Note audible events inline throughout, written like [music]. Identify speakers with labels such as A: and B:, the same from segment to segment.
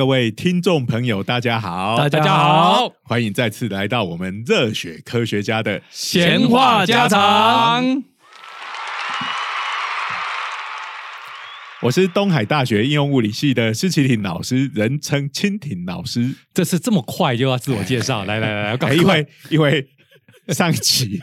A: 各位听众朋友，大家好，
B: 大家好，
A: 欢迎再次来到我们热血科学家的
B: 闲话家常。
A: 我是东海大学应用物理系的施启廷老师，人称蜻蜓老师。
B: 这次这么快就要自我介绍，来来来，赶
A: 因
B: 快
A: 为因为 [laughs] 上一集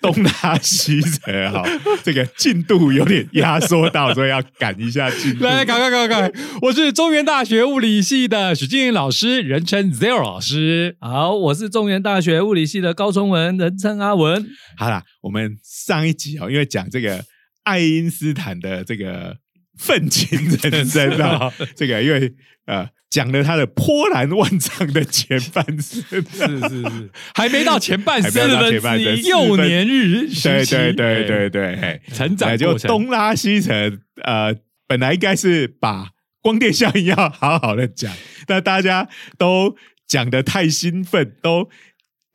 A: 东拉西扯哈，这个进度有点压缩到，所以要赶一下进度。
B: 来来，赶快赶快赶快！我是中原大学物理系的许静云老师，人称 Zero 老师。
C: 好，我是中原大学物理系的高崇文，人称阿文。
A: 好啦，我们上一集哦，因为讲这个爱因斯坦的这个愤青人生啊，[laughs] 这个因为呃讲了他的波澜万丈的前半生，[laughs]
B: 是是是，还没到前半
A: 生
B: 之一，幼年日
A: 对对对对对，嘿
B: 成长
A: 哎就东拉西扯，呃，本来应该是把光电效应要好好的讲，但大家都讲的太兴奋，都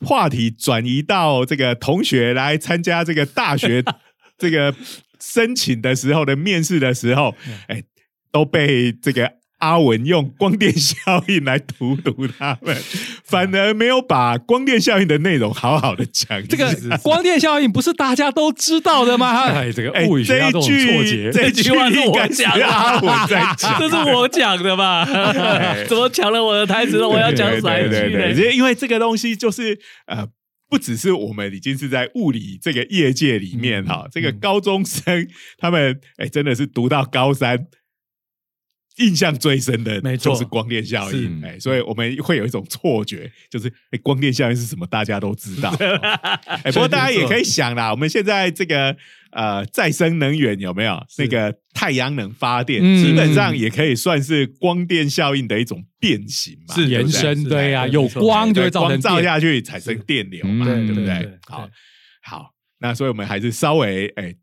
A: 话题转移到这个同学来参加这个大学 [laughs] 这个申请的时候的面试的时候，哎，都被这个。阿文用光电效应来荼毒他们，反而没有把光电效应的内容好好的讲。
B: 这个光电效应不是大家都知道的吗？[laughs] 哎，这个
A: 哎
B: 物理学家这种错
A: 句
B: 觉，
A: 这一句
C: 句话是我讲的
A: 阿文在讲，[laughs]
C: 这是我讲的吧？[laughs] 怎么抢了我的台词了？我要讲哪一句
A: 对对对，
C: 呢？
A: 因为这个东西就是呃。不只是我们已经是在物理这个业界里面哈，这个高中生他们哎真的是读到高三，印象最深的
C: 没错。
A: 就是光电效应
B: 是。
A: 哎，所以我们会有一种错觉，就是哎光电效应是什么，大家都知道。[laughs] 哎，不过大家也可以想啦，我们现在这个呃再生能源有没有？那个太阳能发电，
B: 嗯。
A: 基本上也可以算是光电效应的一种变形嘛，
B: 是延伸，对呀，
C: 是
B: 有光就会
A: 对光照
B: 造成电。
A: 下去产生电流嘛，
B: 嗯
A: 对不对？好，好，那所以我们还是稍微哎。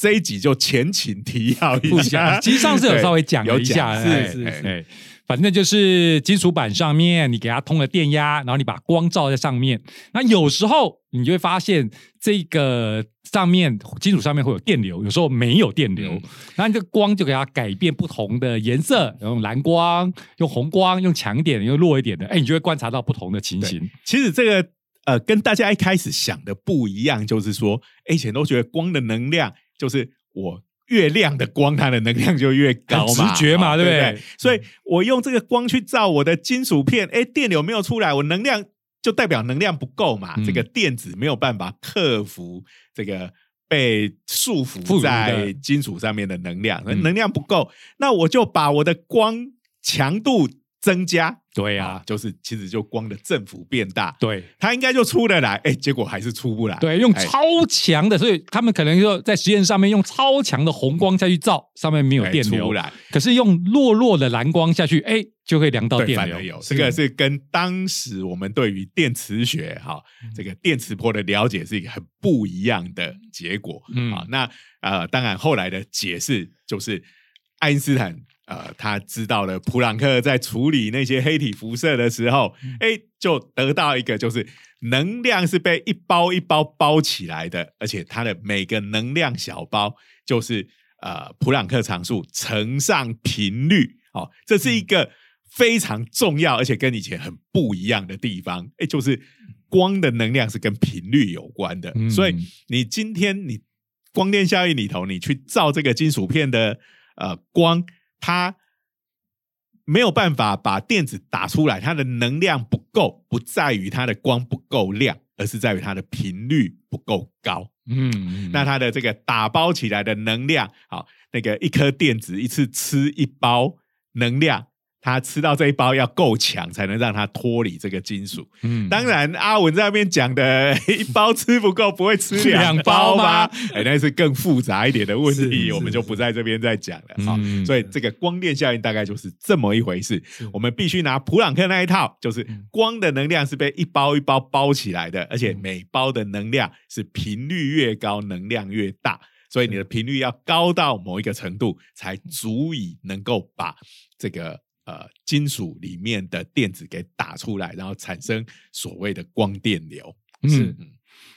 A: 这一集就前情提要一下，
B: 讲，其实上次有稍微讲一下，
C: 是是
B: 哎哎反正就是金属板上面你给它通了电压，然后你把光照在上面，那有时候你就会发现这个上面金属上面会有电流，有时候没有电流，
A: 嗯。
B: 然后你这个光就给它改变不同的颜色，用蓝光、用红光、用强一点、用弱一点的，哎，你就会观察到不同的情形。
A: 其实这个呃，跟大家一开始想的不一样，就是说，哎以前都觉得光的能量就是我越亮的光，它的能量就越高嘛，
B: 直觉嘛
A: 哦
B: 对不对
A: 对？所以我用这个光去照我的金属片，哎，电流没有出来，我能量就代表能量不够嘛，
B: 嗯
A: 这个电子没有办法克服这个。被束缚在金属上面的能量，
B: 嗯
A: 能量不够，那我就把我的光强度增加，
B: 对呀、
A: 啊，就是其实就光的振幅变大，
B: 对。
A: 它应该就出得来，哎，结果还是出不来。
B: 对，用
A: 哎
B: 超强的，所以他们可能就在实验上面用超强的红光下去照，上面没有
A: 哎
B: 电流
A: 出，来，
B: 可是用弱弱的蓝光下去，哎，就会量到，电流
A: 反。有这个是跟当时我们对于电磁学哈
B: 嗯
A: 这个电磁波的了解是一个很不一样的结果。
B: 嗯
A: 啊，那呃，当然后来的解释就是爱因斯坦。呃，他知道了普朗克在处理那些黑体辐射的时候，
B: 嗯。
A: 哎、就得到一个就是能量是被一包一包包起来的，而且它的每个能量小包就是呃普朗克常数乘上频率，哦，这是一个非常重要而且跟以前很不一样的地方，哎，就是光的能量是跟频率有关的，
B: 嗯。
A: 所以你今天你光电效应里头，你去照这个金属片的呃光，它没有办法把电子打出来，它的能量不够，不在于它的光不够亮，而是在于它的频率不够高。
B: 嗯，嗯
A: 那它的这个打包起来的能量，好，那个一颗电子一次吃一包能量，它吃到这一包要够强，才能让他脱离这个金属。
B: 嗯
A: 当然，阿文在那边讲的 [laughs] 一包吃不够，不会吃两 [laughs]
B: 两
A: 包
B: 包吗
A: 吗？哎，那是更复杂一点的问题，我们就不在这边再讲了。好、
B: 嗯
A: 所以这个光电效应大概就是这么一回事。我们必须拿普朗克那一套，就是
B: 嗯
A: 光的能量是被一包一包包起来的，而且每包的能量是频率越高，能量越大。所以你的频率要高到某一个程度，才足以能够把这个呃金属里面的电子给打出来，然后产生所谓的光电流。
B: 是
A: 嗯，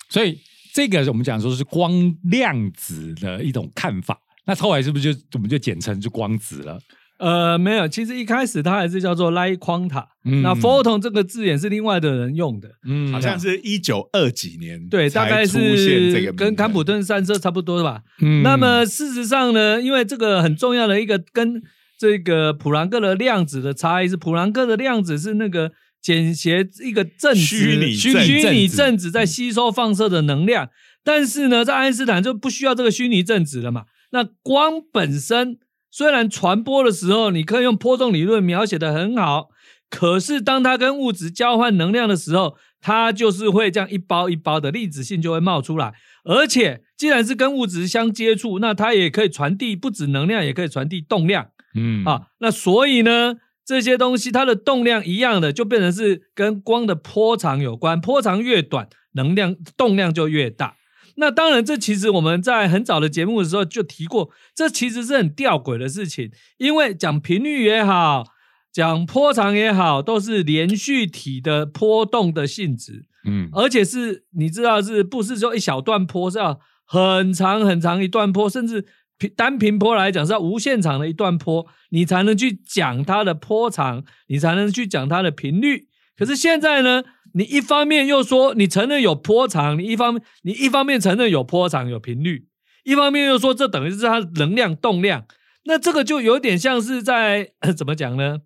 B: 所以这个我们讲说是光量子的一种看法。那后来是不是就我们就简称就光子了？
C: 呃，没有，其实一开始它还是叫做 light quanta，、
B: 嗯
C: 那 photon 这个字眼是另外的人用的，
B: 嗯
A: 好像是一九二几年
C: 对，大概是跟坎普顿散射差不多吧。
B: 嗯
C: 那么事实上呢，因为这个很重要的一个跟这个普朗克的量子的差异是，普朗克的量子是那个简谐一个正子
A: 虚拟
C: 虚虚拟正子在吸收放射的能量，但是呢，在爱因斯坦就不需要这个虚拟正子了嘛。那光本身虽然传播的时候，你可以用波动理论描写的很好，可是当它跟物质交换能量的时候，它就是会这样一包一包的粒子性就会冒出来。而且，既然是跟物质相接触，那它也可以传递不止能量，也可以传递动量
B: 嗯
C: 啊。那所以呢，这些东西它的动量一样的，就变成是跟光的波长有关。波长越短，能量动量就越大。那当然，这其实我们在很早的节目的时候就提过，这其实是很吊诡的事情，因为讲频率也好，讲波长也好，都是连续体的波动的性质。
B: 嗯
C: 而且是你知道是不是说一小段坡是要很长很长一段坡，甚至平单平坡来讲是要无限长的一段坡，你才能去讲它的坡长，你才能去讲它的频率。可是现在呢，你一方面又说你承认有坡长，你一方面你一方面承认有坡长有频率，一方面又说这等于是它的能量动量，那这个就有点像是在 [laughs] 怎么讲呢？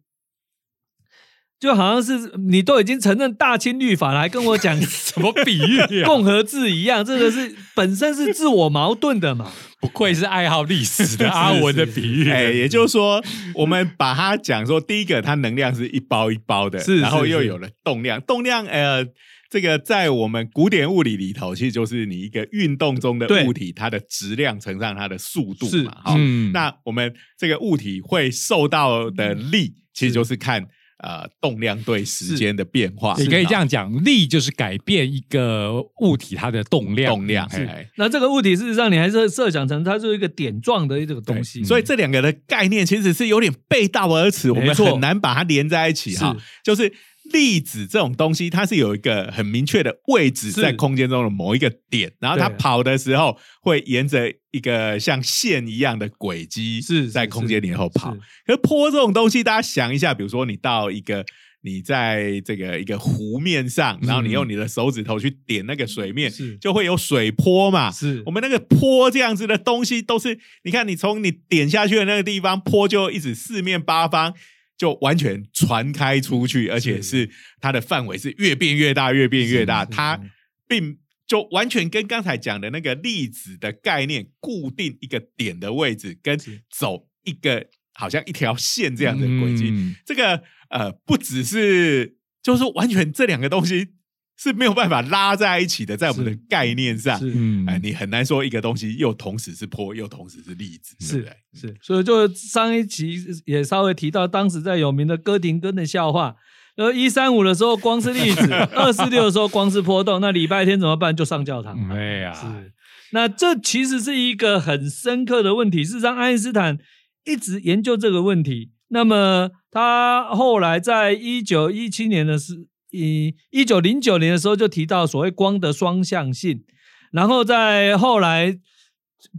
C: 就好像是你都已经承认大清律法了，还跟我讲 [laughs]
B: 什么比喻啊？
C: 共和制一样，这个是本身是自我矛盾的嘛。
B: 不愧是爱好历史的阿文的比喻。[laughs]
A: 哎，也就是说，我们把它讲说，第一个它能量是一包一包的，
C: 是
A: 然后又有了动量，动量呃。这个在我们古典物理里头，其实就是你一个运动中的物体，它的质量乘上它的速度
C: 是
A: 嘛。好，
B: 嗯
A: 那我们这个物体会受到的力，其实就是看呃动量对时间的变化。
B: 你可以这样讲，力就是改变一个物体它的动量。
A: 动量，
B: 是
A: 嘿嘿
C: 那这个物体事实上你还是设想成它是一个点状的这个东西，
A: 所以这两个的概念其实是有点背道而驰，我们很难把它连在一起哈。就是粒子这种东西，它是有一个很明确的位置在空间中的某一个点，然后它跑的时候会沿着一个像线一样的轨迹
C: 是
A: 在空间里头跑。可是坡这种东西，大家想一下，比如说你到一个。你在这个一个湖面上，然后你用你的手指头去点那个水面，
C: 是
A: 就会有水坡嘛。
C: 是
A: 我们那个坡这样子的东西，都是你看，你从你点下去的那个地方，坡就一直四面八方就完全传开出去，而且是。它的范围是越变越大，越变越大。它并就完全跟刚才讲的那个粒子的概念，固定一个点的位置，跟走一个好像一条线这样的轨迹，
B: 嗯。
A: 这个呃，不只是就是完全这两个东西是没有办法拉在一起的，在我们的概念上。哎，你很难说一个东西又同时是坡，又同时是粒子，
C: 是？是，所以就上一期也稍微提到，当时在有名的哥廷根的笑话。呃，一三五的时候光是粒子，[laughs] 二四六的时候光是波动，那礼拜天怎么办？就上教堂。
B: 对呀，
C: 是，那这其实是一个很深刻的问题。事实上，爱因斯坦一直研究这个问题。那么他后来在一九一七年的时，一一九零九年的时候就提到所谓光的双向性，然后在后来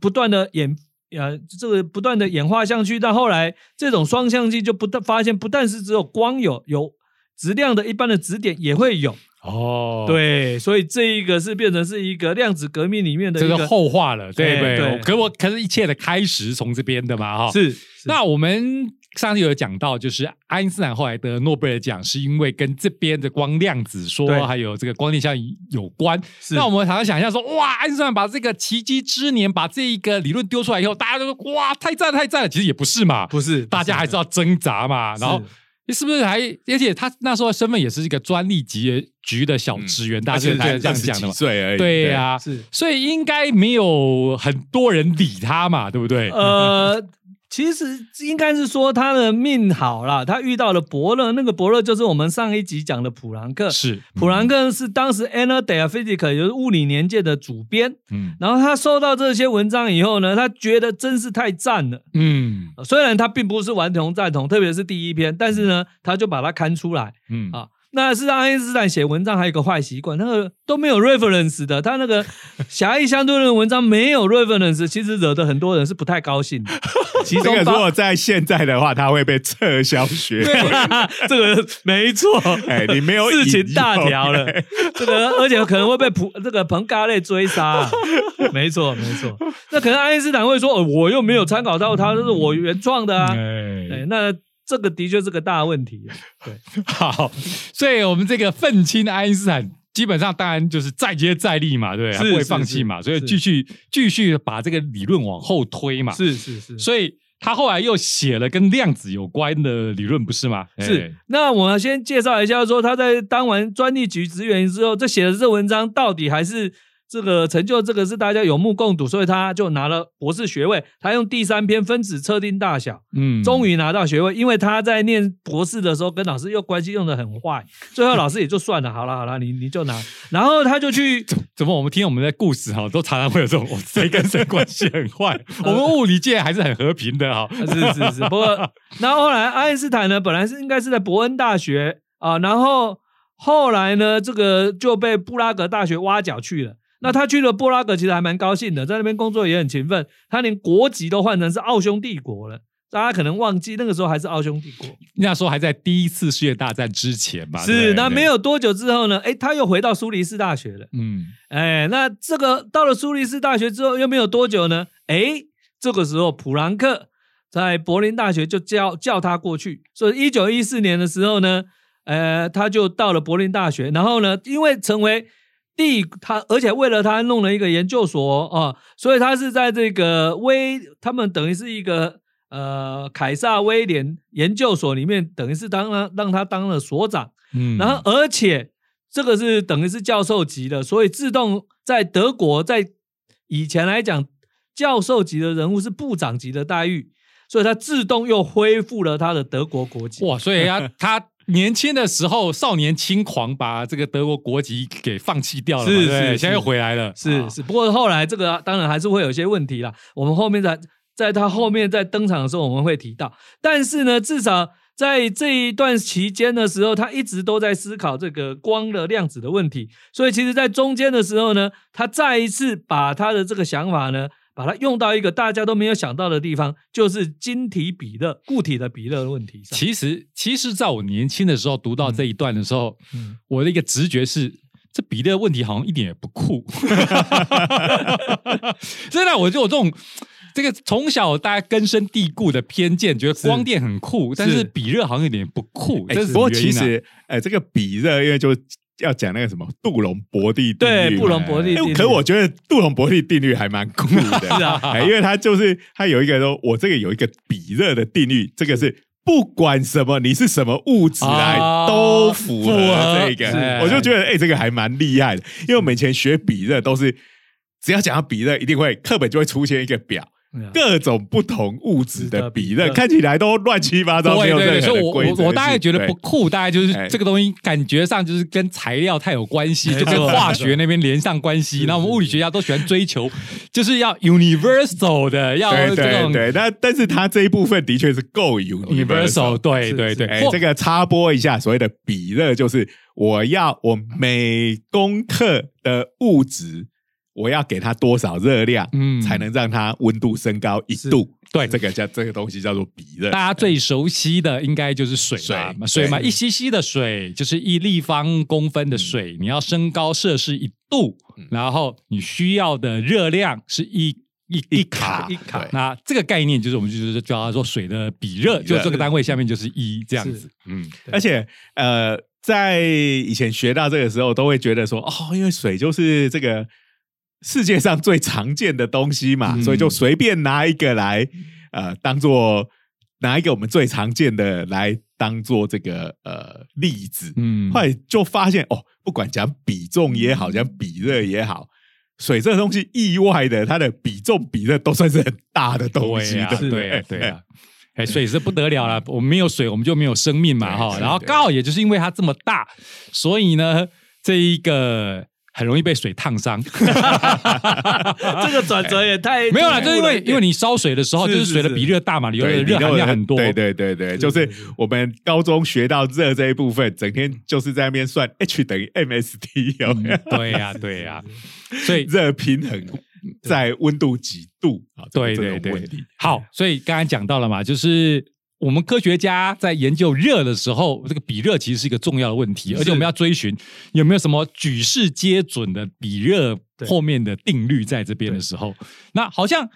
C: 不断的演。呃，这个不断的演化上去，到后来这种双向性就不但发现，不但是只有光有，有质量的一般的质点也会有，
B: 哦，，
C: 对，所以这一个是变成是一个量子革命里面的
B: 这个后话了，对不对可我可是一切的开始从这边的嘛，哈。
C: 是
B: 那我们上次有讲到，就是爱因斯坦后来得诺贝尔奖，是因为跟这边的光量子
C: 对
B: 说还有这个光电效应有关。那我们常常想象说，哇，爱因斯坦把这个奇迹之年把这一个理论丢出来以后，大家都说哇，太赞了太赞了。其实也不是嘛，
C: 不是
B: 大家还是要挣扎嘛。然后是不是还？而且他那时候身份也是一个专利局局的小职员，大家就这样讲的嘛。
A: 岁而已，
B: 对呀、
C: 是
B: 所以应该没有很多人理他嘛，对不对？[laughs]
C: 呃，其实应该是说他的命好啦，他遇到了伯乐，那个伯乐就是我们上一集讲的普朗克。
B: 是，
C: 普朗克是当时《Anna Dea Physica》也就是物理年鉴的主编，
B: 嗯
C: 然后他收到这些文章以后呢，他觉得真是太赞了。
B: 嗯
C: 呃虽然他并不是完全赞同，特别是第一篇，但是呢，他就把它刊出来。
B: 嗯
C: 啊那是爱因斯坦写文章还有一个坏习惯，那个都没有 reference 的，他那个 [laughs] 狭义相对论文章没有 reference，其实惹得很多人是不太高兴的。[laughs] 其
A: 这个如果在现在的话，他会被撤销学 [laughs] 位。
C: 这个没错，
A: 哎，你没有
C: 事情大条了
A: 哎，
C: 这个而且可能会被普这个彭嘎类追杀、啊。没错，没错。那可能爱因斯坦会说，哦，我又没有参考到他，这是我原创的啊。
B: 哎
C: 哎，那这个的确是个大问题。对，[laughs]
B: 好，所以我们这个愤青爱因斯坦。基本上当然就是再接再厉嘛，对不对？他不会放弃嘛，所以继续继续把这个理论往后推嘛。
C: 是是是
B: 所以他后来又写了跟量子有关的理论，不是吗？
C: 是
B: 哎。
C: 那我们先介绍一下，说他在当完专利局职员之后，这写的这文章到底还是这个成就，这个是大家有目共睹，所以他就拿了博士学位。他用第三篇分子测定大小，
B: 嗯
C: 终于拿到学位，因为他在念博士的时候跟老师又关系用的很坏，[laughs] 最后老师也就算了，好了好了，你你就拿，然后他就去
B: 怎么我们听我们的故事哈，都常常会有这种哦谁跟谁关系很坏，[laughs] 我们物理界还是很和平的 [laughs] 哈。
C: 是是是，不过，然后后来爱因斯坦呢，本来是应该是在伯恩大学啊，然后后来呢，这个就被布拉格大学挖角去了。那他去了布拉格，其实还蛮高兴的，在那边工作也很勤奋。他连国籍都换成是奥匈帝国了，大家可能忘记那个时候还是奥匈帝国。
B: 那时候还在第一次世界大战之前吧。
C: 是，那没有多久之后呢，哎，他又回到苏黎世大学了。
B: 嗯，
C: 哎，那这个到了苏黎世大学之后，又没有多久呢？哎，这个时候普朗克在柏林大学就叫叫他过去，所以一九一四年的时候呢，呃，他就到了柏林大学，然后呢，因为成为第他，而且为了他弄了一个研究所啊、所以他是在这个威，他们等于是一个呃凯撒威廉研究所里面，等于是当了让他当了所长。
B: 嗯
C: 然后而且这个是等于是教授级的，所以自动在德国在以前来讲，教授级的人物是部长级的待遇，所以他自动又恢复了他的德国国籍。
B: 哇，所以他他年轻的时候少年轻狂，把这个德国国籍给放弃掉了嘛，
C: 是是
B: 现在又回来了，啊
C: 是是，不过后来这个当然还是会有一些问题啦。我们后面在在他后面在登场的时候我们会提到，但是呢，至少在这一段期间的时候，他一直都在思考这个光的量子的问题。所以其实，在中间的时候呢，他再一次把他的这个想法呢。把它用到一个大家都没有想到的地方，就是晶体比热、固体的比热的问题上。
B: 其实，其实，在我年轻的时候读到这一段的时候，
C: 嗯
B: 我的一个直觉是，这比例的问题好像一点也不酷。真的，我就有这种这个从小大家根深蒂固的偏见，觉得光电很酷，但是比热好像有点不酷。
A: 哎
B: 这是
A: 不过其实，呃，这个比热，因为就要讲那个什么杜隆伯蒂定律，
C: 对布隆伯蒂定律。
A: 哎可我觉得杜隆伯蒂定律还蛮酷的，[laughs]
C: 是啊。
A: 哎因为他就是他有一个说，我这个有一个比热的定律，这个是。不管什么，你是什么物质来，
B: 啊
A: 都符合这个，我就觉得哎、这个还蛮厉害的。因为我们以前学比热都是，只要讲到比热，一定会课本就会出现一个表，
C: 嗯
A: 各种不同物质的比热，看起来都乱七八糟，没有
B: 对对对，
A: 任何
B: 所以我
A: 的规则
B: 我我大概觉得不酷，大概就是
A: 哎。
B: 这个东西感觉上就是跟材料太有关系，就跟化学那边连上关系。
C: 是
B: 然后我们物理学家都喜欢追求，就是要 universal 的，要
A: 对
B: 这种
A: 对对，但但是它这一部分的确是够
B: universal，对对对。
A: 哎，这个插播一下，所谓的比热就是我要我每公克的物质，我要给它多少热量，
B: 嗯。
A: 才能让它温度升高一度。
B: 对。
A: 这个叫这个东西叫做比热。
B: 大家最熟悉的应该就是水啦，
A: 水
B: 水嘛，一 cc 的水就是一立方公分的水，你要升高摄氏一度，
A: 嗯。
B: 然后你需要的热量是一一一卡。
C: 一卡
B: 那这个概念就是我们就是叫它做水的比热，
A: 比热
B: 就这个单位下面就是一这样子。
A: 嗯，而且呃，在以前学到这个时候，都会觉得说，哦，因为水就是这个世界上最常见的东西嘛，
B: 嗯
A: 所以就随便拿一个来，呃，当做拿一个我们最常见的来当做这个呃例子。
B: 嗯
A: 后来就发现，哦，不管讲比重也好，讲比热也好。水这个东西，意外的，它的比重比热都算是很大的东西的，
B: 对 [laughs] 呀、对啊、哎，水是不得了了，我 [laughs] 们没有水，我们就没有生命嘛，哈。然后
A: 对
B: 刚好也就是因为它这么大，所以呢，这一个很容易被水烫伤。[laughs]
C: 这个转折也太
B: 没有啦，就是因为因为你烧水的时候，就是水的比热大嘛，里头的
A: 对，
B: 热含量很多。
A: 对对对对，就是我们高中学到热这一部分，整天就是在那边算 [laughs] H 等于没有
B: 嗯对呀 [laughs] 对呀，所以
A: 热平衡在温度几度啊？
B: 对
A: 这
B: 对对。好，所以刚才讲到了嘛，就是我们科学家在研究热的时候，这个比热其实是一个重要的问题，而且我们要追寻有没有什么举世皆准的比热
C: 对
B: 后面的定律在这边的时候，那好像。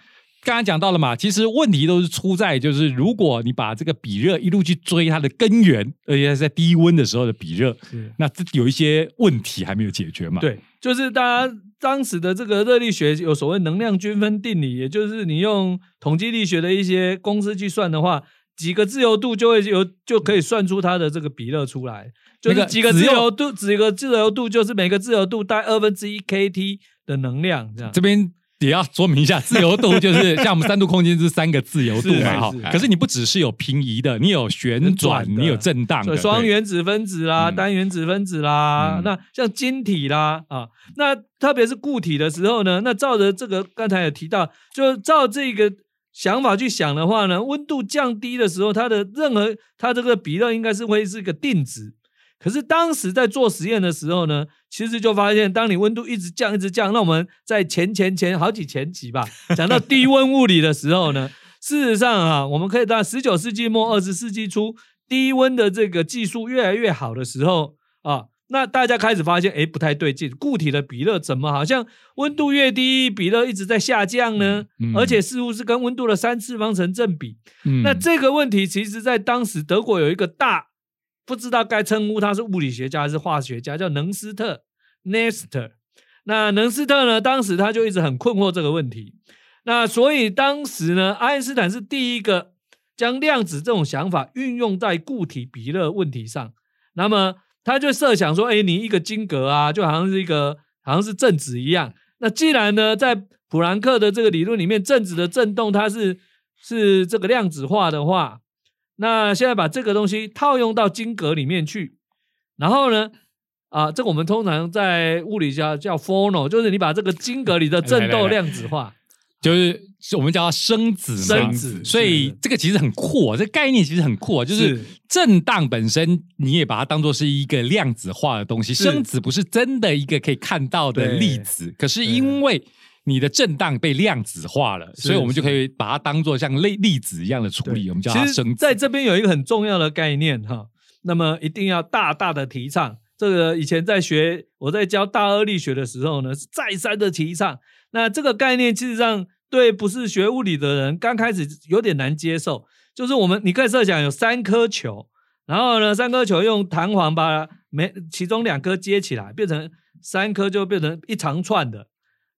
B: 刚才讲到了嘛，其实问题都是出在就是，如果你把这个比热一路去追它的根源，而且是在低温的时候的比热，那这有一些问题还没有解决嘛？，
C: 对，就是大家当时的这个热力学有所谓能量均分定理，也就是你用统计力学的一些公式去算的话，几个自由度就会有就可以算出它的这个比热出来。就
B: 那个
C: 是几个自由度，几个自由度就是每个自由度带二分之一 kT 的能量，这样。
B: 这边也要说明一下，自由度就是 [laughs] 像我们三度空间是三个自由度嘛，哈。可是你不只是有平移的，你有旋转，
C: 的
B: 你有震荡的，
C: 双原子分子啦、
B: 嗯
C: 单原子分子啦，
B: 嗯
C: 那像晶体啦啊，那特别是固体的时候呢，那照着这个刚才有提到，就照这个想法去想的话呢，温度降低的时候，它的任何它这个比热应该是会是一个定值。可是当时在做实验的时候呢，其实就发现，当你温度一直降、一直降，那我们在前前前好几前集吧，[laughs] 讲到低温物理的时候呢，事实上啊，我们可以到十九世纪末、二十世纪初，低温的这个技术越来越好的时候啊，那大家开始发现，哎，不太对劲，固体的比热怎么好像温度越低，比热一直在下降呢？
B: 嗯嗯
C: 而且似乎是跟温度的三次方成正比。
B: 嗯
C: 那这个问题，其实在当时德国有一个大，不知道该称呼他是物理学家还是化学家，叫能斯特 （Nestor）。那能斯特呢，当时他就一直很困惑这个问题。那所以当时呢，爱因斯坦是第一个将量子这种想法运用在固体比热问题上。那么他就设想说，哎，你一个晶格啊，就好像是一个好像是正子一样。那既然呢，在普朗克的这个理论里面，正子的振动它是是这个量子化的话，那现在把这个东西套用到晶格里面去，然后呢，啊，这个我们通常在物理叫叫 phono，就是你把这个晶格里的振动量子化。
B: 就是我们叫它生子嘛，
C: 生子
B: 所以这个其实很酷啊，这个概念其实很酷啊，就是
C: 是
B: 震荡本身你也把它当做是一个量子化的东西，生子不是真的一个可以看到的粒子，可是因为你的震荡被量子化了，所以我们就可以把它当做像粒粒子一样的处理，我们叫它生子。
C: 在这边有一个很重要的概念哈，那么一定要大大的提倡。这个以前在学我在教大二力学的时候呢，是再三的提倡。那这个概念，其实上对不是学物理的人刚开始有点难接受。就是我们你可以设想有三颗球，然后呢，三颗球用弹簧把每其中两颗接起来，变成三颗就变成一长串的。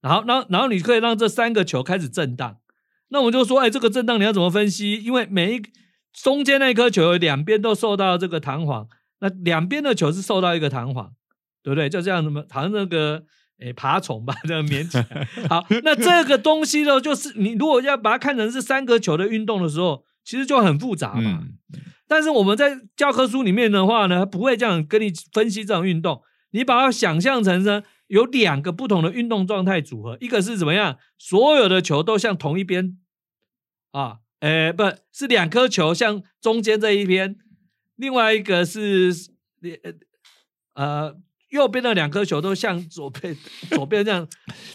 C: 然后，然后，然后你可以让这三个球开始震荡。那我就说，哎，这个震荡你要怎么分析？因为每一中间那一颗球两边都受到这个弹簧，那两边的球是受到一个弹簧，对不对？就这样，什么好像那个诶爬虫吧，这样连起来。好，那这个东西呢，就是你如果要把它看成是三个球的运动的时候，其实就很复杂嘛。
B: 嗯，
C: 但是我们在教科书里面的话呢，不会这样跟你分析这种运动，你把它想象成呢有两个不同的运动状态组合，一个是怎么样，所有的球都向同一边啊，诶，不是两颗球向中间这一边，另外一个是呃右边的两颗球都向左边 [laughs] 左边这样，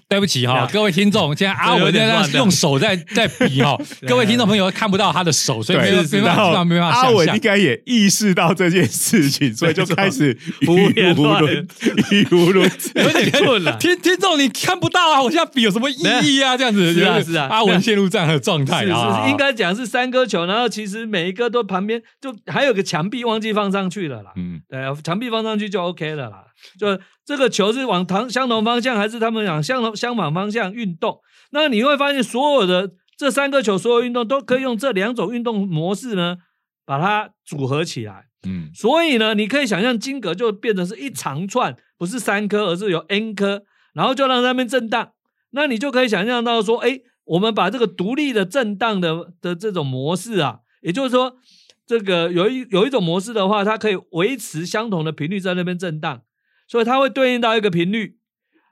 B: 对不起哈、
C: 呀
B: 各位听众，现在阿文在用手在在比哈、[laughs] 各位听众朋友看不到他的手，所以没有办法，
A: 然后
B: 没办法
A: 阿文应。该也意识到这件事情，所以就开始
C: 胡 [laughs]
A: 语无伦语无伦次。
C: 有点困了。
B: 听听众，你看不到啊！我现在比有什么意义啊？这样子
C: 是啊
B: 就是
C: 啊
B: 阿文陷入这样的状态
C: 是
B: 啊，
C: 是，应该讲是三颗球，然后其实每一个都旁边就还有个墙壁忘记放上去了啦。
B: 嗯，
C: 对，墙壁放上去就 OK 了啦。就这个球是往同相同方向，还是他们往相同相反方向运动？那你会发现，所有的这三个球，所有运动都可以用这两种运动模式呢，把它组合起来。
B: 嗯
C: 所以呢，你可以想象金格就变成是一长串，不是三颗，而是有 n 颗，然后就让它们震荡。那你就可以想象到说，哎，我们把这个独立的震荡的的这种模式啊，也就是说，这个有一有一种模式的话，它可以维持相同的频率在那边震荡，所以它会对应到一个频率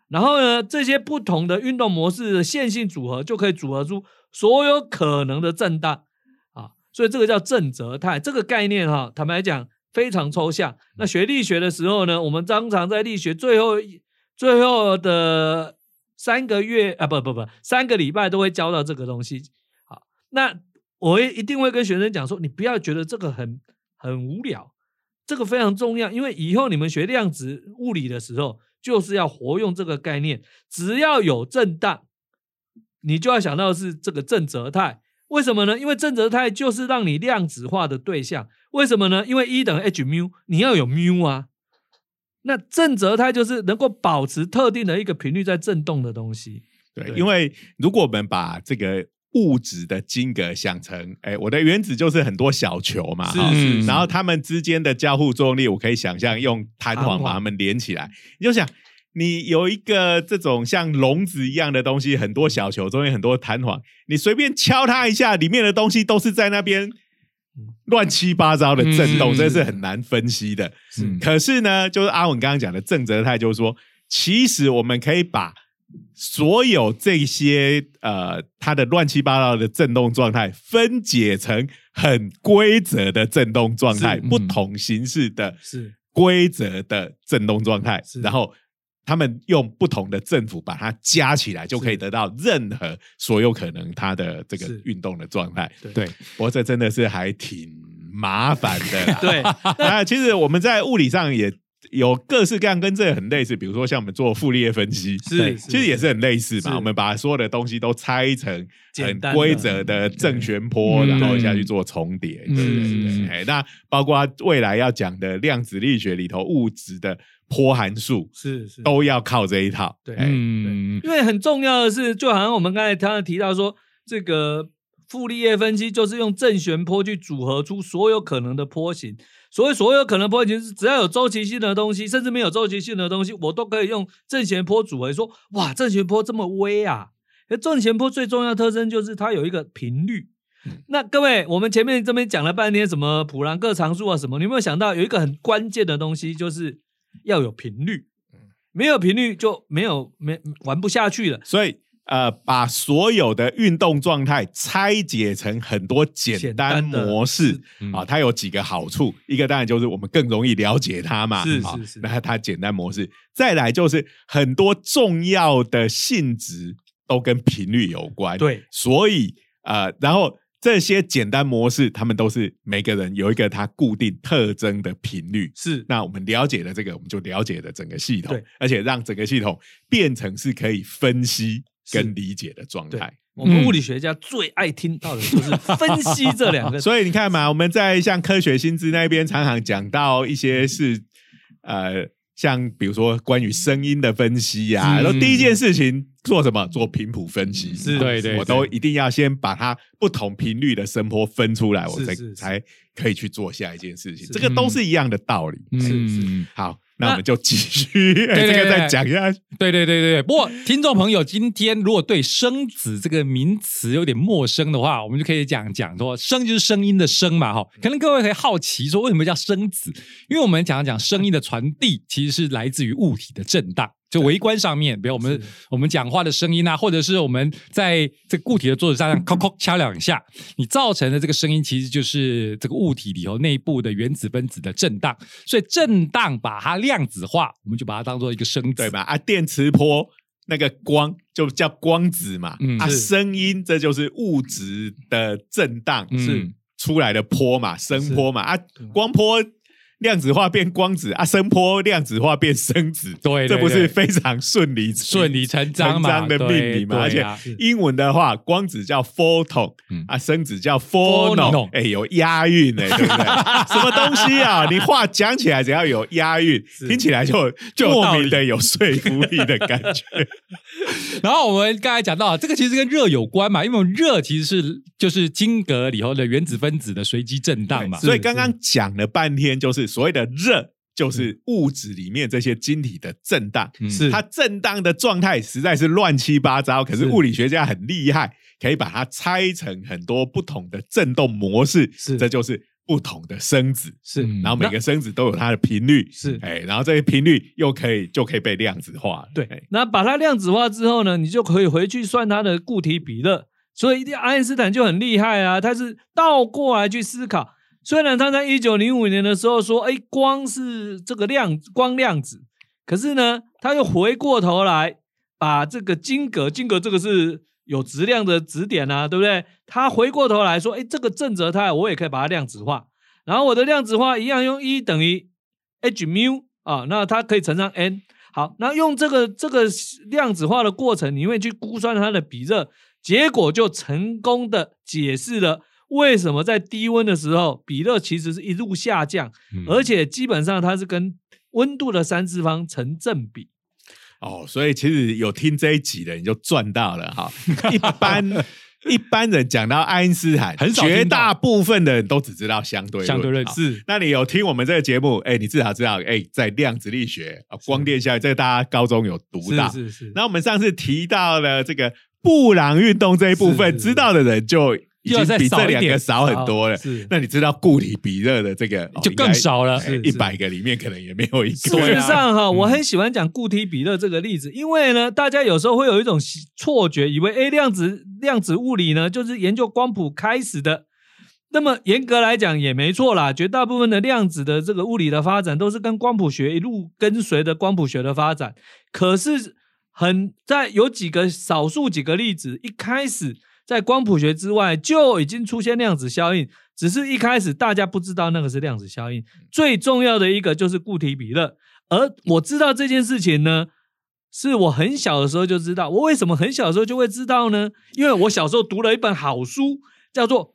C: 然后呢，这些不同的运动模式的线性组合就可以组合出所有可能的震荡啊，所以这个叫正则态。这个概念哈，坦白讲非常抽象。那学力学的时候呢，我们常常在力学最后最后的三个月啊，不不不，三个礼拜都会教到这个东西。好，那我一定会跟学生讲说，你不要觉得这个很很无聊，这个非常重要，因为以后你们学量子物理的时候。就是要活用这个概念，只要有震荡，你就要想到是这个正则态。为什么呢？因为正则态就是让你量子化的对象。为什么呢？因为 E 等于 h mu，你要有 mu 啊。那正则态就是能够保持特定的一个频率在震动的东西。
A: 对，因为如果我们把这个物质的晶格想成，哎，我的原子就是很多小球嘛，
C: 是，
A: 然后它们之间的交互作用力，我可以想象用弹簧把它们连起来。你就想，你有一个这种像笼子一样的东西，很多小球中间很多弹簧，你随便敲它一下，里面的东西都是在那边乱七八糟的震动，这是很难分析的。
C: 是，
A: 可是呢，就是阿文刚刚讲的正则态，就是说，其实我们可以把。所有这些呃，它的乱七八糟的振动状态分解成很规则的振动状态，不同形式的
C: 是
A: 规则的振动状态，然后他们用不同的振幅把它加起来，就可以得到任何所有可能它的这个运动的状态。
B: 对，
A: 不过这真的是还挺麻烦的。[laughs]
C: 对，[laughs]
A: 那其实我们在物理上也。有各式各样跟这个很类似，比如说像我们做傅立叶分析，
C: 是
A: 其实也是很类似嘛。我们把所有的东西都拆成很规则的正弦波，然后下去做重叠。对对对。那包括未来要讲的量子力学里头物质的波函数，
C: 是是
A: 都要靠这一套。
C: 对，嗯，因为很重要的是，就好像我们刚才刚刚提到说，这个傅立叶分析就是用正弦波去组合出所有可能的波形。所以，所有可能波形是只要有周期性的东西，甚至没有周期性的东西，我都可以用正弦波组合。说，哇，正弦波这么微啊！而正弦波最重要的特征就是它有一个频率。那各位，我们前面这边讲了半天什么普朗克常数啊什么，你有没有想到有一个很关键的东西，就是要有频率？没有频率就没有没玩不下去了。
A: 所以。呃，把所有的运动状态拆解成很多简单模式啊，它有几个好处。一个当然就是我们更容易了解它嘛，
C: 是是是。
A: 那它简单模式，再来就是很多重要的性质都跟频率有关。
C: 对，
A: 所以呃，然后这些简单模式，他们都是每个人有一个它固定特征的频率。
C: 是，
A: 那我们了解了这个，我们就了解了整个系统，而且让整个系统变成是可以分析。跟理解的状态，
C: 我们物理学家最爱听到的就是分析这两个。[laughs]
A: 所以你看嘛，我们在像科学新知那边常常讲到一些是，呃，像比如说关于声音的分析呀，然后第一件事情做什么？做频谱分析。
C: 是，
B: 对对，
A: 我都一定要先把它不同频率的声波分出来，我才才可以去做下一件事情。这个都是一样的道理。
C: 是是，
A: 好。那我们就继续这个再讲一下。
B: 对对对对对。不过，听众朋友，今天如果对声子这个名词有点陌生的话，我们就可以讲讲说，声就是声音的声嘛，哈。可能各位可以好奇说，为什么叫声子？因为我们讲讲声音的传递，其实是来自于物体的震荡。就围观上面，比如我们我们讲话的声音啊，或者是我们在这个固体的桌子上敲敲敲两下，你造成的这个声音，其实就是这个物体里头内部的原子分子的震荡。所以震荡把它量子化，我们就把它当做一个声，
A: 对吧？啊，电磁波那个光就叫光子嘛，啊，声音这就是物质的震荡是出来的波嘛，声波嘛，啊，光波。量子化变光子啊，声波量子化变声子，
B: 对，
A: 这不是非常顺理
B: 顺理成章
A: 的命名吗？而且英文的话，光子叫 photon，啊，声子叫 phonon，哎，有押韵哎，对不对？[laughs] 什么东西啊？你话讲起来只要有押韵，听起来就就莫名的有说服力的感觉。[laughs]
B: 然后我们刚才讲到，这个其实跟热有关嘛，因为热其实是就是晶格里头的原子分子的随机震荡嘛，
A: 所以刚刚讲了半天就是。所谓的热，就是物质里面这些晶体的震荡，
C: 是。
A: 它震荡的状态实在是乱七八糟。可是物理学家很厉害，可以把它拆成很多不同的振动模式，
C: 是。
A: 这就是不同的生子，
C: 是。
B: 嗯。
A: 然后每个生子都有它的频率，
C: 是。
A: 哎，然后这些频率又可以就可以被量子化了，
C: 对。
A: 哎，
C: 那把它量子化之后呢，你就可以回去算它的固体比热。所以爱因斯坦就很厉害啊，他是倒过来去思考。虽然他在一九零五年的时候说，哎，光是这个量光量子，可是呢，他又回过头来把这个晶格，晶格这个是有质量的质点啊，对不对？他回过头来说，哎，这个正则态我也可以把它量子化，然后我的量子化一样用 E 等于 h mu 啊，那它可以乘上 n。好，那用这个这个量子化的过程，你会去估算它的比热，结果就成功的解释了为什么在低温的时候，比热其实是一路下降，
B: 嗯
C: 而且基本上它是跟温度的三次方成正比。
A: 哦，所以其实有听这一集的你就赚到了哈。[laughs] 一般 [laughs] 一般人讲到爱因斯坦，
B: 很
A: 绝大部分的人都只知道相对论
B: 相对论是
A: 那你有听我们这个节目？哎，你至少知道，哎，在量子力学、啊光电效应，这个大家高中有读到。
C: 是是是，
A: 那我们上次提到了这个布朗运动这一部分，知道的人就已经比这两个
B: 少
A: 很多了。
C: 是
A: 那你知道固体比热的这个哦
B: 就更少了
C: 是
A: 一百个里面可能也没有一个
C: 事
A: 个。
C: 实上哈，
B: 嗯
C: 我很喜欢讲固体比热这个例子，因为呢，大家有时候会有一种错觉，以为 A 量子量子物理呢就是研究光谱开始的。那么严格来讲也没错啦，绝大部分的量子的这个物理的发展都是跟光谱学一路跟随着光谱学的发展。可是很在有几个少数几个例子，一开始在光谱学之外就已经出现量子效应，只是一开始大家不知道那个是量子效应。最重要的一个就是固体比热，而我知道这件事情呢，是我很小的时候就知道。我为什么很小的时候就会知道呢？因为我小时候读了一本好书，叫做《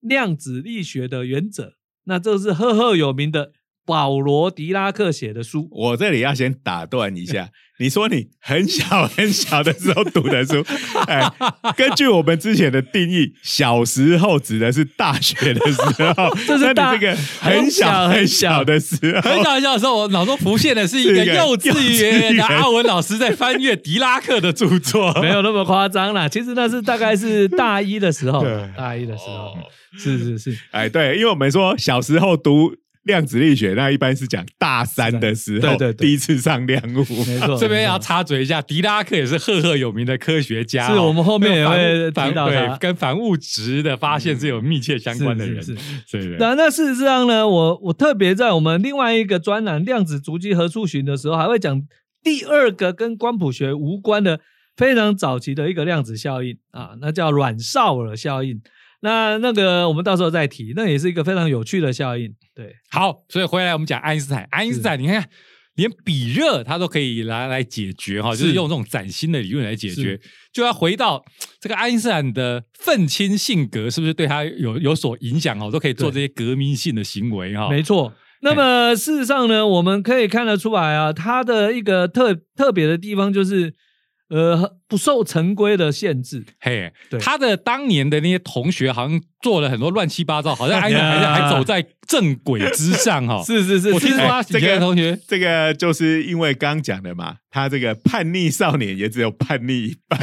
C: 量子力学的原则》，那这是赫赫有名的保罗·狄拉克写的书。
A: 我这里要先打断一下，你说你很小很小的时候读的书，哎，根据我们之前的定义，小时候指的是大学的时候，[laughs]
C: 这是大
A: 这个很小很小的时候，
B: 很小很小的时候，我脑中浮现的是一
A: 个
B: 个幼稚园的阿文老师在翻阅狄拉克的著作。[laughs]
C: 没有那么夸张啦，其实那是大概是大一的时候
A: 对，
C: 大一的时候
A: 哦，
C: 是是是，
A: 哎，对，因为我们说小时候读量子力学，那一般是讲大三的时候，
C: 对对对
A: 第一次上量物，
C: 没错。[laughs]
B: 这边要插嘴一下，狄拉克也是赫赫有名的科学家哦，
C: 是我们后面也会
B: 反
C: 提到
B: 跟反物质的发现是有密切相关的人，
C: 是是
B: 对对。
C: 那那事实上呢，我我特别在我们另外一个专栏《量子足迹何处寻》的时候，还会讲第二个跟光谱学无关的非常早期的一个量子效应啊，那叫阮绍尔效应。那那个我们到时候再提，那也是一个非常有趣的效应。对，
B: 好，所以回来我们讲爱因斯坦，爱因斯坦，你看连比热他都可以拿来解决哈，就是
C: 是
B: 用这种崭新的理论来解决，就要回到这个爱因斯坦的愤青性格是不是对他有有所影响哦，都可以做这些革命性的行为哈。
C: 没错。那么事实上呢，我们可以看得出来啊，他的一个特特别的地方就是，呃，不受成规的限制。
B: 嘿
C: 对，
B: 他的当年的那些同学好像做了很多乱七八糟，好像 [laughs] 还还走在正轨之上哈。[laughs]
C: 是是是，
B: 我听说
C: 是
B: 他以前的同学
A: 这个就是因为刚讲的嘛，他这个叛逆少年也只有叛逆一半，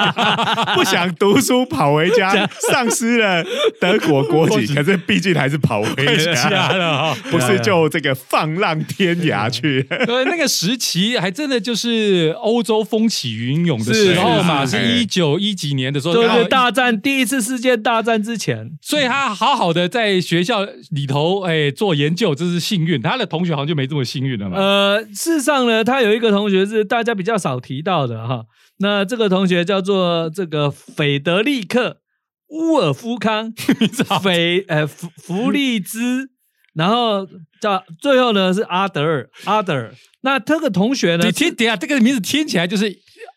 A: [laughs] 不想读书跑回家，丧失了德国国籍，可是毕竟还是跑回
B: 家
A: 家，
B: 了哈。
A: 不是就这个放浪天涯去。
B: 对，那个时期还真的就是欧洲风起云涌的时候嘛，是
A: 是是
B: 一九一几年的时候，
C: 就是
B: 刚好
C: 大战第一次世界大战之前，
B: 所以他好好的在学校里头哎做研究，这是幸运。他的同学好像就没这么幸运了嘛。
C: 呃，事实上呢，他有一个同学是大家比较少提到的哈。那这个同学叫做这个斐德利克·乌尔夫康，[laughs] 斐呃弗弗利兹，然后叫最后呢是阿德尔阿德尔。那这个同学呢
B: 你，听，等一下这个名字听起来就是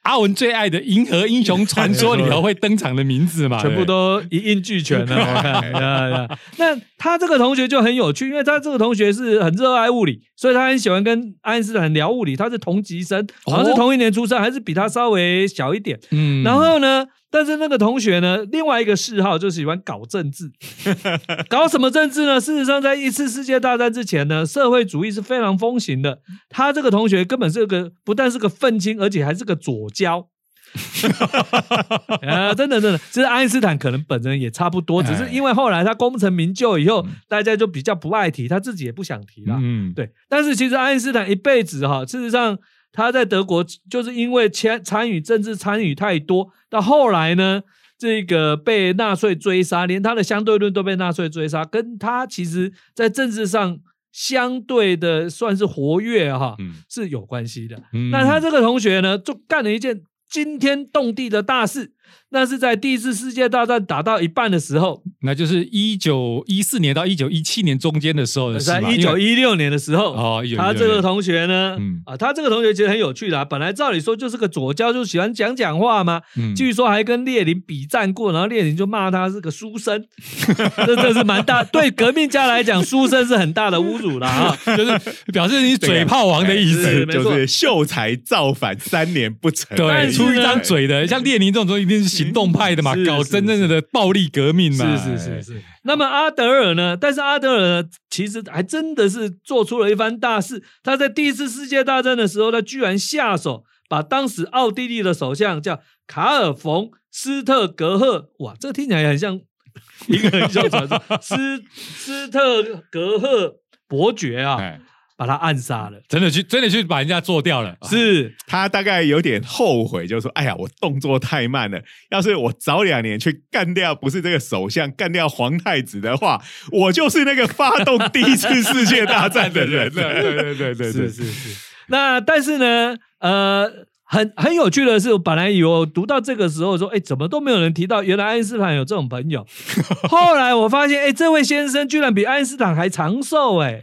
B: 阿文最爱的《银河英雄传说》里头会登场的名字嘛，[laughs]
C: 全部都一应俱全了。[laughs] 我看那他这个同学就很有趣，因为他这个同学是很热爱物理，所以他很喜欢跟爱因斯坦聊物理。他是同级生，好像是
B: 哦
C: 同一年出生，还是比他稍微小一点。
B: 嗯
C: 然后呢，但是那个同学呢，另外一个嗜好就喜欢搞政治，[laughs] 搞什么政治呢？事实上，在一次世界大战之前呢，社会主义是非常风行的。他这个同学根本是个不但是个愤青，而且还是个左交。[laughs] 啊，真的真的，其实爱因斯坦可能本人也差不多，只是因为后来他功成名就以后，大家就比较不爱提，他自己也不想提了。
B: 嗯，
C: 对，但是其实爱因斯坦一辈子哈，事实上他在德国就是因为参参与政治参与太多，到后来呢，这个被纳粹追杀，连他的相对论都被纳粹追杀，跟他其实在政治上相对的算是活跃哈，
B: 嗯
C: 是有关系的。
B: 嗯
C: 那他这个同学呢，就干了一件惊天动地的大事，那是在第一次世界大战打到一半的时候，
B: 那就是一九一四年到一九一七年中间的时候的事
C: 在
B: 嘛
C: 一九一六年的时候，
B: 哦
C: 他这个同学呢，
B: 嗯。
C: 啊，他这个同学其实很有趣的、啊，本来照理说就是个左交，就喜欢讲讲话嘛，
B: 嗯。
C: 据说还跟列宁比战过，然后列宁就骂他是个书生，[laughs] 这这是蛮大，[laughs] 对革命家来讲，书生是很大的侮辱了啊。[laughs]
B: 就是表示你嘴炮王的意思。
A: 就是秀才造反三年不成，
B: 对，出一张嘴的，像列宁这种东西一定是行动派的嘛，搞真正的暴力革命嘛。
C: 是是是是。那么阿德尔呢？但是阿德尔呢，其实还真的是做出了一番大事。他在第一次世界大战的时候，他居然下手把当时奥地利的首相叫卡尔冯斯特格赫，哇，这听起来很像 [laughs] 一个很像传说，斯斯特格赫伯爵啊，
B: 哎，
C: 把他暗杀了。
B: 真的去真的去把人家做掉了。
C: 是，
A: 他大概有点后悔，就说：“哎呀，我动作太慢了。要是我早两年去干掉不是这个首相，干掉皇太子的话，我就是那个发动第一次世界大战的人 [laughs]
B: 对
A: 了。
B: 对对对对对，
C: 是是是。那但是呢，呃，很很有趣的是，我本来以为我读到这个时候说，哎，怎么都没有人提到，原来爱因斯坦有这种朋友。[laughs] 后来我发现，哎，这位先生居然比爱因斯坦还长寿，哎，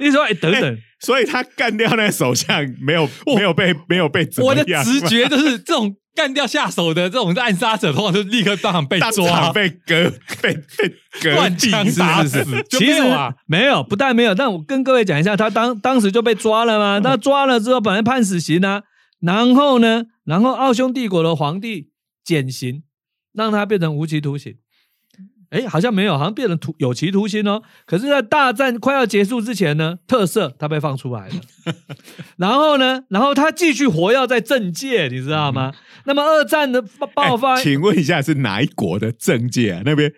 C: 你说，哎，等等，
A: 所以他干掉那个首相，没有没有被没有被怎么
B: 我的直觉就是这种干掉下手的这种暗杀者，通常就立刻当场被
A: 当
B: 抓
A: 场，[laughs] 被割被被割
B: 乱枪打死，就
C: 其实
B: 啊。
C: 没有，不但没有，但我跟各位讲一下，他当当时就被抓了嘛。[laughs] 他抓了之后，本来判死刑啊，然后呢，然后奥匈帝国的皇帝减刑，让他变成无期徒刑。哎，好像没有，好像变成徒有期徒刑哦。可是，在大战快要结束之前呢，特赦他被放出来了。[laughs] 然后呢，然后他继续活跃在政界，你知道吗？那么二战的爆爆发，
A: 哎请问一下是哪一国的政界啊？那边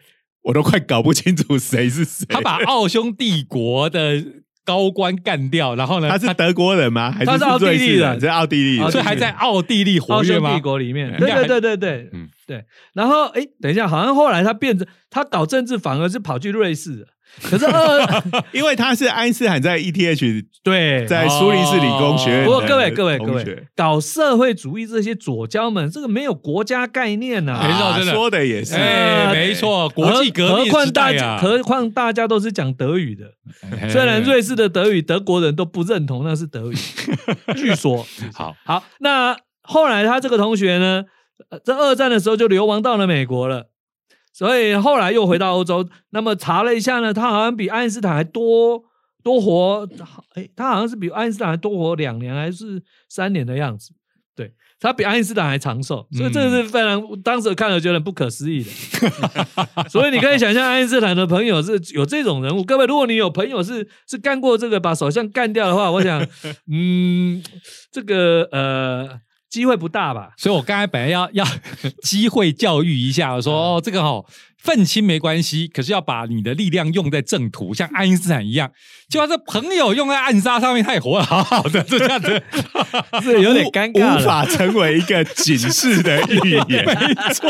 A: 我都快搞不清楚谁是谁。
B: 他把奥匈帝国的高官干掉，然后呢，
A: 他是德国人吗？还
C: 他是奥地利人
A: 在奥地利
B: 所以还在奥地利活跃吗
C: 帝？国里面，对对对对对，
B: 嗯
C: 对。然后哎，等一下，好像后来他变成他搞政治，反而是跑去瑞士了。可是二 [laughs]
A: 因为他是爱因斯坦在 ETH
C: 对，
A: 在苏黎世理工学院
C: 不过各位各位各位，搞社会主义这些左交们，这个没有国家概念呐、
B: 没错
A: 啊
B: 真的。
A: 说的也是，
B: 哎，没错，国际革命
C: 何况大家，
B: 啊，
C: 何况大家都是讲德语的，
B: 哎。
C: 虽然瑞士的德语德国人都不认同那是德语，[laughs] 据说。
B: 好，
C: 好，那后来他这个同学呢，呃在二战的时候就流亡到了美国了，所以后来又回到欧洲。那么查了一下呢，他好像比爱因斯坦还多多活，哎，他好像是比爱因斯坦还多活两年还是三年的样子。对他比爱因斯坦还长寿，所以这个是非常、当时看了觉得很不可思议的。[laughs] 所以你可以想象，爱因斯坦的朋友是有这种人物。各位，如果你有朋友是是干过这个把首相干掉的话，我想，嗯，这个呃机会不大吧？
B: 所以我刚才本来要 [laughs] 要机会教育一下，我说哦，这个哦，愤青没关系，可是要把你的力量用在正途，像爱因斯坦一样，就把这朋友用在暗杀上面，他也活得好好的，就这样子。[laughs]
C: 是有点尴尬了。
A: 无法成为一个警示的预言。[laughs]
C: 没错，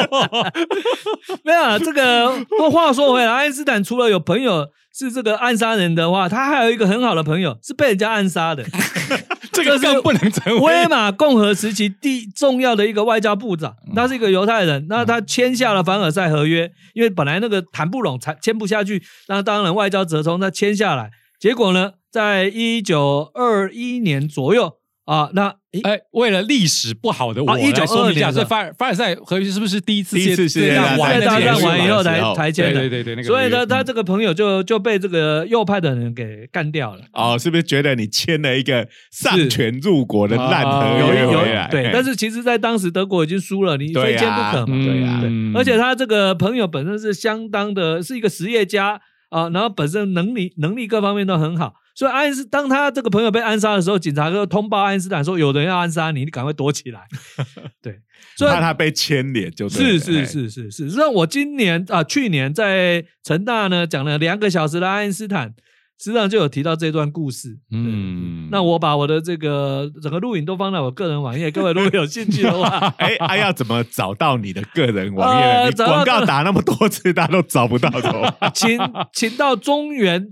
C: 没有啊这个。不过话说回来，爱因斯坦除了有朋友是这个暗杀人的话，他还有一个很好的朋友是被人家暗杀的。[laughs]
B: 这个更不能成为
C: 威玛共和时期第重要的一个外交部长，他是一个犹太人，那他签下了凡尔赛合约，因为本来那个谈不拢，才签不下去，那当然外交折冲，他签下来，结果呢，在一九二一年左右啊，那诶
B: 哎，为了历史不好的我
C: 啊
B: 来说明一下
C: ，1922
B: 所以凡尔凡尔赛合约是不是第一次
A: 第一次世界大战
C: 完以后才才签的，
B: 对对对对，那个
C: 所以呢，他这个朋友就就被这个右派的人给干掉了。
A: 哦，是不是觉得你签了一个丧权入国的烂合约
C: 有
A: 回来？
C: 对，但是其实，在当时德国已经输了，你非签不
A: 啊
C: 可嘛。
A: 对啊
B: 嗯。
C: 而且他这个朋友本身是相当的，是一个实业家啊，然后本身能力能力各方面都很好，所以爱因斯当他这个朋友被暗杀的时候，警察就通报爱因斯坦说有人要暗杀你，你赶快躲起来。[laughs] 对，所以
A: 怕他被牵连就对
C: 是是是是。是，实际上我今年啊，去年在成大呢讲了两个小时的爱因斯坦，实际上就有提到这段故事。嗯，
B: 嗯，
C: 那我把我的这个整个录影都放在我个人网页，各位如果有兴趣的话，
A: 哎，哎，要怎么找到你的个人网页呢？你广告打那么多次，大家都找不到怎么办？
C: 请请到中原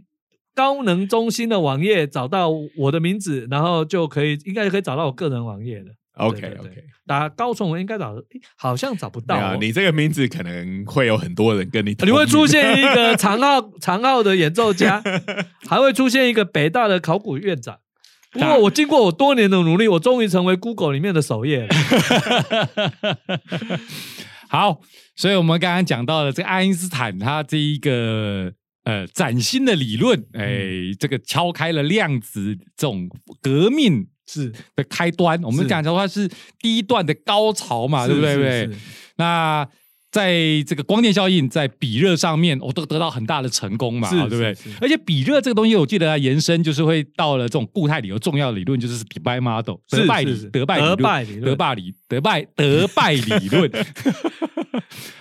C: 高能中心的网页找到我的名字，然后就可以应该可以找到我个人网页的。
A: OK
C: 对对对
A: OK，
C: 打高崇文应该找，诶好像找不到。
A: 你这个名字可能会有很多人跟你，
C: 你会出现一个 [laughs] 长号长号的演奏家，[laughs] 还会出现一个北大的考古院长。不过我经过我多年的努力，我终于成为 Google 里面的首页了。[laughs]
B: 好，所以我们刚刚讲到了这个爱因斯坦他这一个呃崭新的理论，哎，这个敲开了量子这种革命
C: 是，
B: 的开端。我们讲的话是第一段的高潮嘛，对不对？那在这个光电效应在比热上面，我、都得到很大的成功嘛，对不对？而且比热这个东西，我记得它延伸就是会到了这种固态理由重要的理论，就是 Debye model
C: 是
B: 德拜理
C: 是是。
B: 德拜理论
C: 德拜理论。
B: 德拜理德拜德拜理论。[laughs]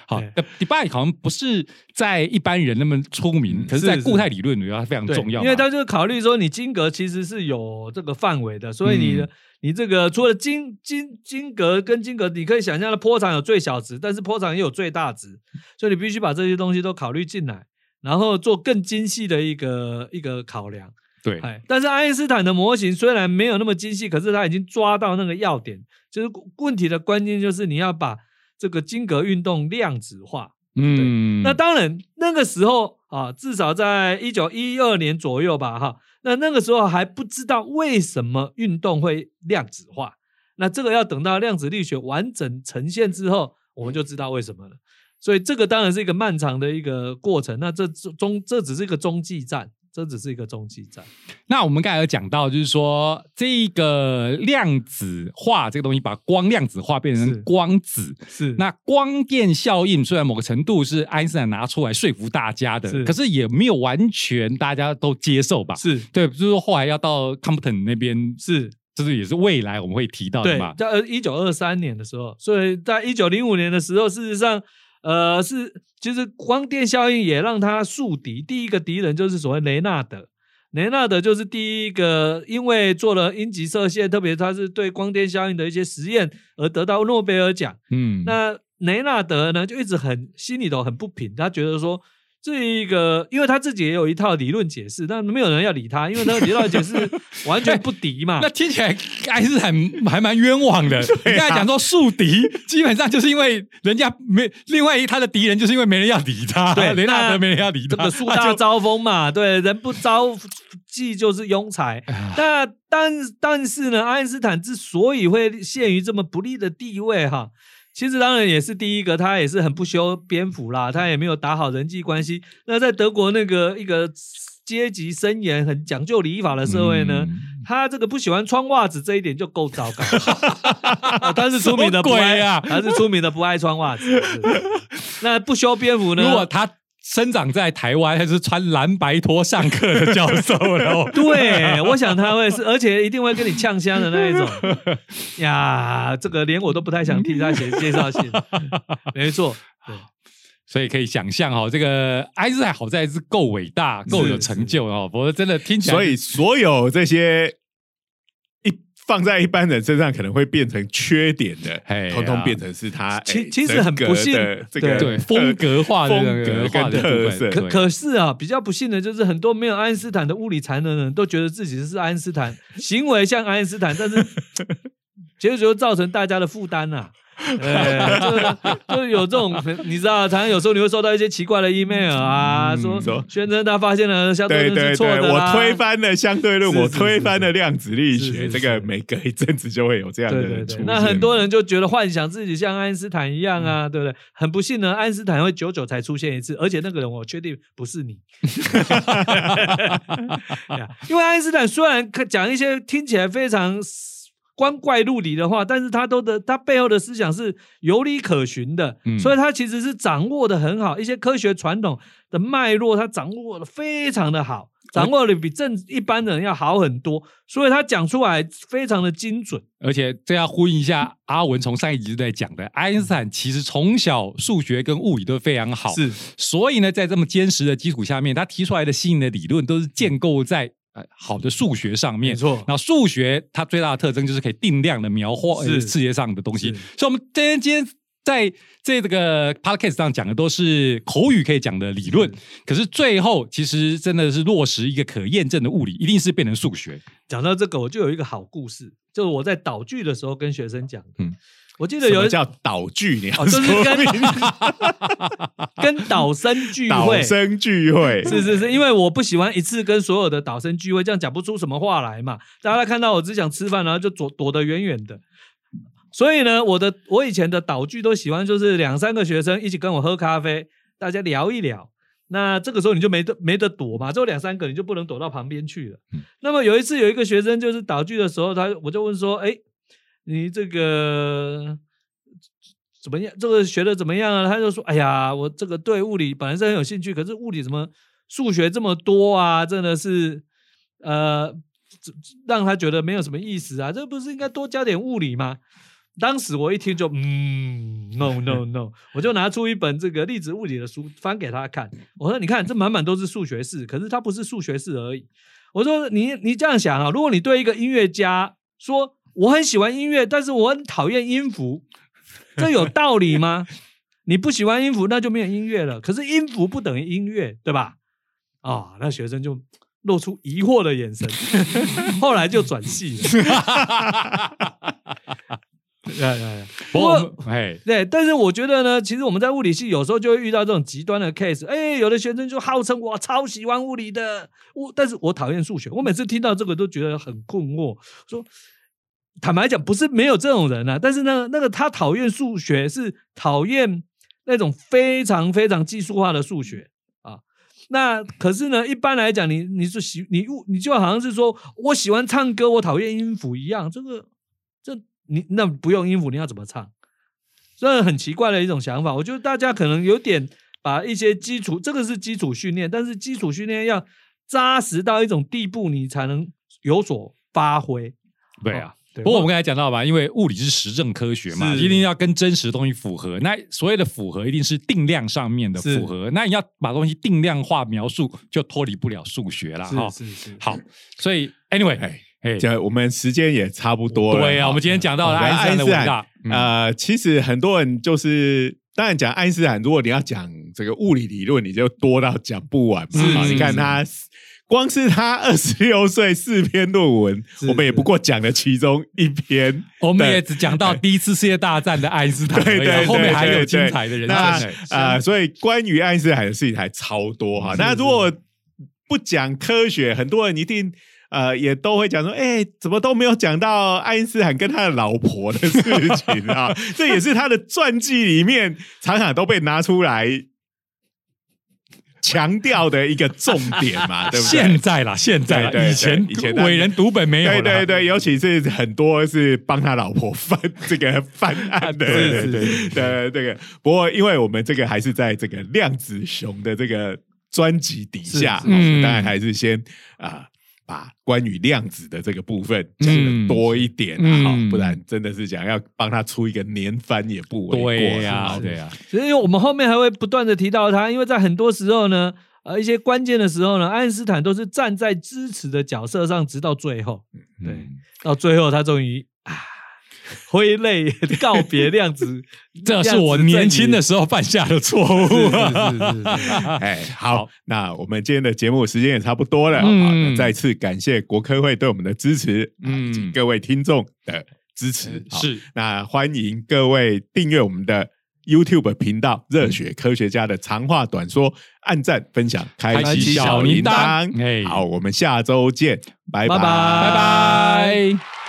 B: 好
C: 对
B: ，Debye 好像不是在一般人那么出名，
A: 嗯
B: 可是在固态理论里面它非常重要，
C: 因为它就是考虑说，你晶格其实是有这个范围的，所以你的、你这个除了金金金格跟金格，你可以想象的波长有最小值，但是波长也有最大值，所以你必须把这些东西都考虑进来，然后做更精细的一个一个考量。
B: 对，
C: 哎，但是爱因斯坦的模型虽然没有那么精细，可是他已经抓到那个要点，就是问题的关键就是你要把这个金格运动量子化。
B: 嗯，
C: 那当然，那个时候啊，至少在一九一二年左右吧，哈，那那个时候还不知道为什么运动会量子化。那这个要等到量子力学完整呈现之后，我们就知道为什么了。所以这个当然是一个漫长的一个过程。那这中这只是一个中继站，这只是一个中继站。
B: 那我们刚才有讲到，就是说这个量子化这个东西，把光量子化变成光子。
C: 是
B: 那光电效应虽然某个程度是爱因斯坦拿出来说服大家的，
C: 是
B: 可是也没有完全大家都接受吧？
C: 是
B: 对，就是说后来要到 Compton 那边，
C: 是，
B: 就是也是未来我们会提到的
C: 对
B: 嘛，。
C: 在一九二三年的时候，所以在一九零五年的时候，事实上，呃，是其实光电效应也让他树敌，第一个敌人就是所谓雷纳德。雷纳德就是第一个，因为做了阴极射线，特别他是对光电效应的一些实验而得到诺贝尔奖。
B: 嗯，
C: 那雷纳德呢，就一直很心里头很不平，他觉得说这一个，因为他自己也有一套理论解释，但没有人要理他，因为他的理论解释完全不敌嘛。[laughs]
B: 那听起来爱因斯坦还蛮冤枉的。
C: 啊 [laughs]
B: 你刚才讲说树敌，基本上就是因为人家没另外一他的敌人，就是因为没人要理他。[laughs]
C: 对
B: 雷纳德没人要理他，
C: 这个树大招风嘛，对，人不招忌就是庸才。那但但是呢，爱因斯坦之所以会陷于这么不利的地位哈，其实当然也是第一个，他也是很不修边幅啦，他也没有打好人际关系。那在德国那个一个阶级森严、很讲究礼法的社会呢，
B: 嗯
C: 他这个不喜欢穿袜子这一点就够糟糕。[laughs] 哦他是出名的不爱
B: 啊
C: 他是出名的不爱穿袜子。那不修边幅呢？
B: 如果他生长在台湾，还是穿蓝白拖上课的教授了哦。[laughs]
C: 对，我想他会是，而且一定会跟你呛香的那一种。[laughs] 呀，这个连我都不太想替他写介绍信。[laughs] 没错，对，
B: 所以可以想象哈、哦，这个爱因斯坦好在是够伟大、够有成就哦，否则真的听起来，
A: 所以所有这些一放在一般人身上可能会变成缺点的通通变成是他
C: 其
A: 哎
C: 其实很不幸
A: 这个
B: 对风格化的
A: 风格跟
B: 化的
C: 可可是啊，比较不幸的就是很多没有爱因斯坦的物理才能的人都觉得自己是爱因斯坦，行为像爱因斯坦，但是 [laughs] 结果就造成大家的负担呐、[laughs] 呃，就是就是有这种，[laughs] 你知道，常常有时候你会收到一些奇怪的 email 啊，
B: 嗯
C: 说
A: 说。
C: 宣称他发现了相对
A: 对对
C: 论是错
A: 对，我
C: 的啦。
A: 推翻了相对论，我
C: 是是是
A: 推翻了量子力学，这个每隔一阵子就会有这样的
C: 对对对，
A: 人出现。
C: 那很多人就觉得幻想自己像爱因斯坦一样啊，对不对？很不幸呢，爱因斯坦会久久才出现一次，而且那个人我确定不是你，[laughs] 因为爱因斯坦虽然讲一些听起来非常光怪陆离的话，但是他都的他背后的思想是有理可循的，
B: 嗯
C: 所以他其实是掌握的很好，一些科学传统的脉络，他掌握的非常的好，掌握的比正一般人要好很多，所以他讲出来非常的精准。
B: 而且这要呼应一下阿文从上一集就在讲的，爱因斯坦其实从小数学跟物理都非常好，
C: 是
B: 所以呢，在这么坚实的基础下面，他提出来的新的理论都是建构在呃好的数学上面。
C: 没错
B: 那数学它最大的特征就是可以定量的描画
C: 是
B: 呃世界上的东西。所以，我们今天今天在这个 podcast 上讲的都是口语可以讲的理论，可是最后其实真的是落实一个可验证的物理，一定是变成数学。
C: 讲到这个，我就有一个好故事，就是我在导剧的时候跟学生讲的。
B: 嗯
C: 我记得有
A: 叫导聚？你要
C: 哦，就是
A: 说
C: 跟 [laughs] 跟导生聚
A: 导
C: 会，
A: 生聚会
C: 是是是，因为我不喜欢一次跟所有的导生聚会，这样讲不出什么话来嘛。大家看到我只想吃饭，然后就躲躲得远远的。所以呢，我的我以前的导聚都喜欢就是两三个学生一起跟我喝咖啡，大家聊一聊。那这个时候你就没得没得躲嘛，只有两三个你就不能躲到旁边去了。那么有一次有一个学生就是导聚的时候，他我就问说：“哎，你这个怎么样？这个学的怎么样啊？”他就说：“哎呀，我这个对物理本来是很有兴趣，可是物理怎么数学这么多啊？真的是呃，这让他觉得没有什么意思啊！这不是应该多加点物理吗？”当时我一听就嗯，no [laughs] no no，我就拿出一本这个粒子物理的书翻给他看。我说：“你看，这满满都是数学式，可是它不是数学式而已。”我说：“你你这样想啊，如果你对一个音乐家说我很喜欢音乐，但是我很讨厌音符，[laughs] 这有道理吗？你不喜欢音符，那就没有音乐了。可是音符不等于音乐，对吧？”啊、那学生就露出疑惑的眼神，[laughs] 后来就转系了。[laughs]
B: 不过哎，
C: 对，但是我觉得呢，其实我们在物理系有时候就会遇到这种极端的 case。哎，有的学生就号称我超喜欢物理的，我但是我讨厌数学。我每次听到这个都觉得很困惑，说坦白讲，不是没有这种人啊，但是呢，那个他讨厌数学是讨厌那种非常非常技术化的数学啊。那可是呢，一般来讲，你你是喜你你就好像是说我喜欢唱歌，我讨厌音符一样。这个这你那不用音符，你要怎么唱？这很奇怪的一种想法。我觉得大家可能有点把一些基础，这个是基础训练，但是基础训练要扎实到一种地步，你才能有所发挥。
B: 对啊。
C: 对
B: 不过我们刚才讲到吧，因为物理是实证科学嘛，一定要跟真实的东西符合。那所谓的符合，一定是定量上面的符合。那你要把东西定量化描述，就脱离不了数学了哈。
C: 是是是，
B: 好，所以 anyway，
A: 哎，我们时间也差不多了。
B: 对啊，我们今天讲到了
A: 好
B: 爱因斯坦的伟大，嗯
A: 呃，其实很多人就是，当然讲爱因斯坦，如果你要讲这个物理理论，你就多到讲不完嘛。你看他，光是他二十六岁四篇论文，我们也不过讲了其中一篇。
B: 我们也只讲到第一次世界大战的爱因斯坦
A: 对对对，
B: 后面还有精彩的人生
A: 那。呃，所以关于爱因斯坦的事情还超多哈。那如果不讲科学，很多人一定。呃，也都会讲说，哎、怎么都没有讲到爱因斯坦跟他的老婆的事情啊？[laughs] 这也是他的传记里面常常都被拿出来强调的一个重点嘛，[laughs] 对不对？
B: 现在啦，现在啦，
A: 对对对
B: 以前
A: 以前
B: 伟人读本没有啦
A: 对对对，尤其是很多是帮他老婆翻这个翻案的，[laughs]
C: 对对
A: 对
C: 是
A: 对这个。不过，因为我们这个还是在这个量子熊的这个专辑底下，当然还是先啊。把关于量子的这个部分讲
B: 嗯
A: 的多一点啊，
B: 嗯
A: 好不然真的是想要帮他出一个年番也不为过。
B: 对呀，
A: 啊
B: 对呀，
C: 所以我们后面还会不断的提到他，因为在很多时候呢，呃，一些关键的时候呢，爱因斯坦都是站在支持的角色上，直到最后，对
B: 嗯。
C: 到最后他终于啊 [laughs] 挥泪告别量子，[laughs]
B: 这是我年轻的时候犯下的错误 [laughs]
A: 哎，好，那我们今天的节目时间也差不多了，
B: 嗯。
A: 好那再次感谢国科会对我们的支持，
B: 嗯。
A: 各位听众的支持，好
B: 是。
A: 那欢迎各位订阅我们的 YouTube 频道《热血科学家的长话短说》，按赞、分享、开
B: 开
A: 启小铃
B: 铛。
A: 好，我们下周见，拜
C: 拜拜。
B: 拜拜。